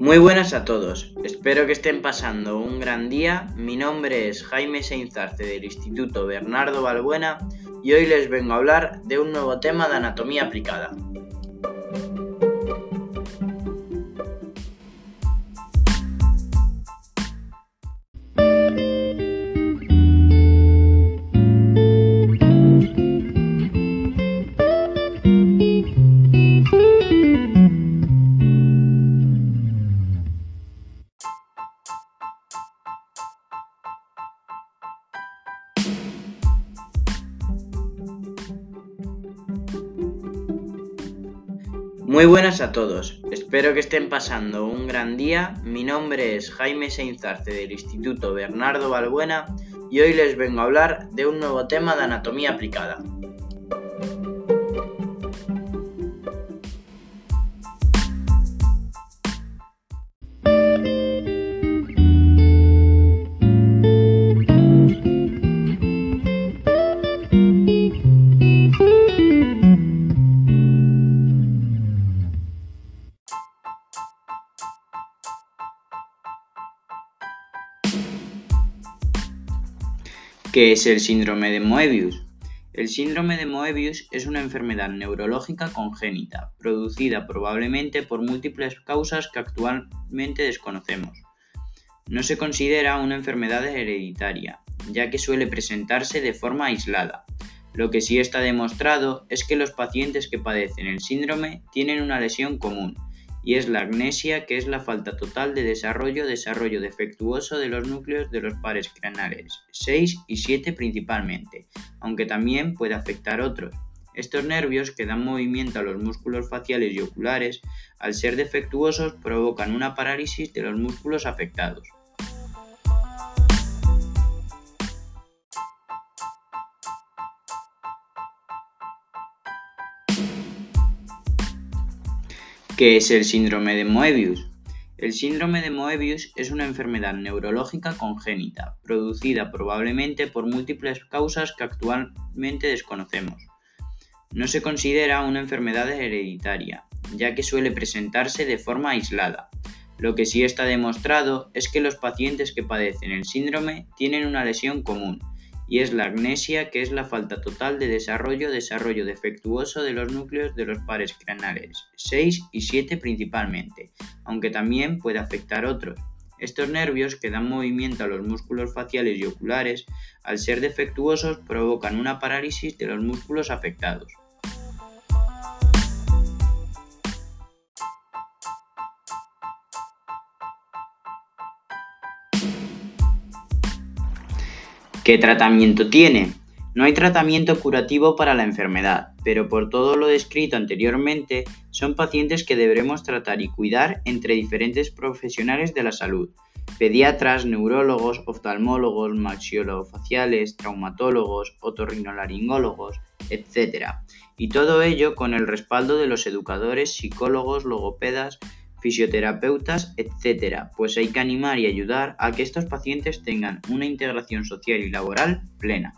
Muy buenas a todos, espero que estén pasando un gran día. Mi nombre es Jaime Seinzarce del Instituto Bernardo Balbuena y hoy les vengo a hablar de un nuevo tema de anatomía aplicada. Muy buenas a todos, espero que estén pasando un gran día. Mi nombre es Jaime Seinzarce del Instituto Bernardo Balbuena y hoy les vengo a hablar de un nuevo tema de anatomía aplicada. ¿Qué es el síndrome de Moebius? El síndrome de Moebius es una enfermedad neurológica congénita, producida probablemente por múltiples causas que actualmente desconocemos. No se considera una enfermedad hereditaria, ya que suele presentarse de forma aislada. Lo que sí está demostrado es que los pacientes que padecen el síndrome tienen una lesión común, y es la agnesia, que es la falta total de desarrollo desarrollo defectuoso de los núcleos de los pares craneales, 6 y 7 principalmente, aunque también puede afectar otros. Estos nervios que dan movimiento a los músculos faciales y oculares, al ser defectuosos, provocan una parálisis de los músculos afectados. ¿Qué es el síndrome de Moebius? El síndrome de Moebius es una enfermedad neurológica congénita, producida probablemente por múltiples causas que actualmente desconocemos. No se considera una enfermedad hereditaria, ya que suele presentarse de forma aislada. Lo que sí está demostrado es que los pacientes que padecen el síndrome tienen una lesión común, y es la agnesia, que es la falta total de desarrollo desarrollo defectuoso de los núcleos de los pares craneales, 6 y 7 principalmente, aunque también puede afectar otros. Estos nervios que dan movimiento a los músculos faciales y oculares, al ser defectuosos, provocan una parálisis de los músculos afectados. ¿Qué tratamiento tiene? No hay tratamiento curativo para la enfermedad, pero por todo lo descrito anteriormente, son pacientes que deberemos tratar y cuidar entre diferentes profesionales de la salud, pediatras, neurólogos, oftalmólogos, maxiolofaciales, traumatólogos, otorrinolaringólogos, etc. Y todo ello con el respaldo de los educadores, psicólogos, logopedas, fisioterapeutas, etc., pues hay que animar y ayudar a que estos pacientes tengan una integración social y laboral plena.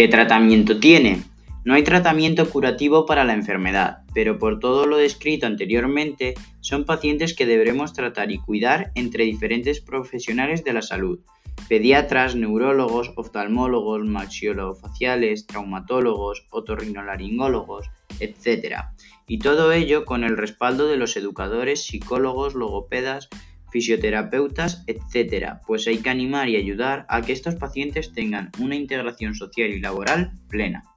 ¿Qué tratamiento tiene? No hay tratamiento curativo para la enfermedad, pero por todo lo descrito anteriormente, son pacientes que deberemos tratar y cuidar entre diferentes profesionales de la salud, pediatras, neurólogos, oftalmólogos, maxiolofaciales, traumatólogos, otorrinolaringólogos, etc. Y todo ello con el respaldo de los educadores, psicólogos, logopedas, fisioterapeutas, etc., pues hay que animar y ayudar a que estos pacientes tengan una integración social y laboral plena.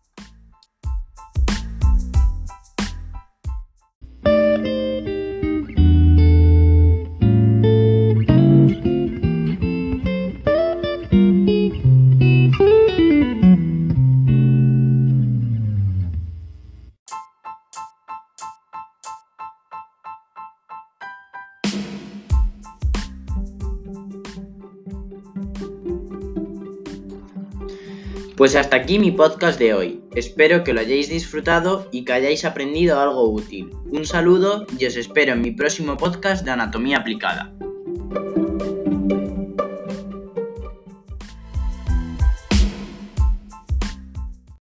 Pues hasta aquí mi podcast de hoy. Espero que lo hayáis disfrutado y que hayáis aprendido algo útil. Un saludo y os espero en mi próximo podcast de Anatomía Aplicada.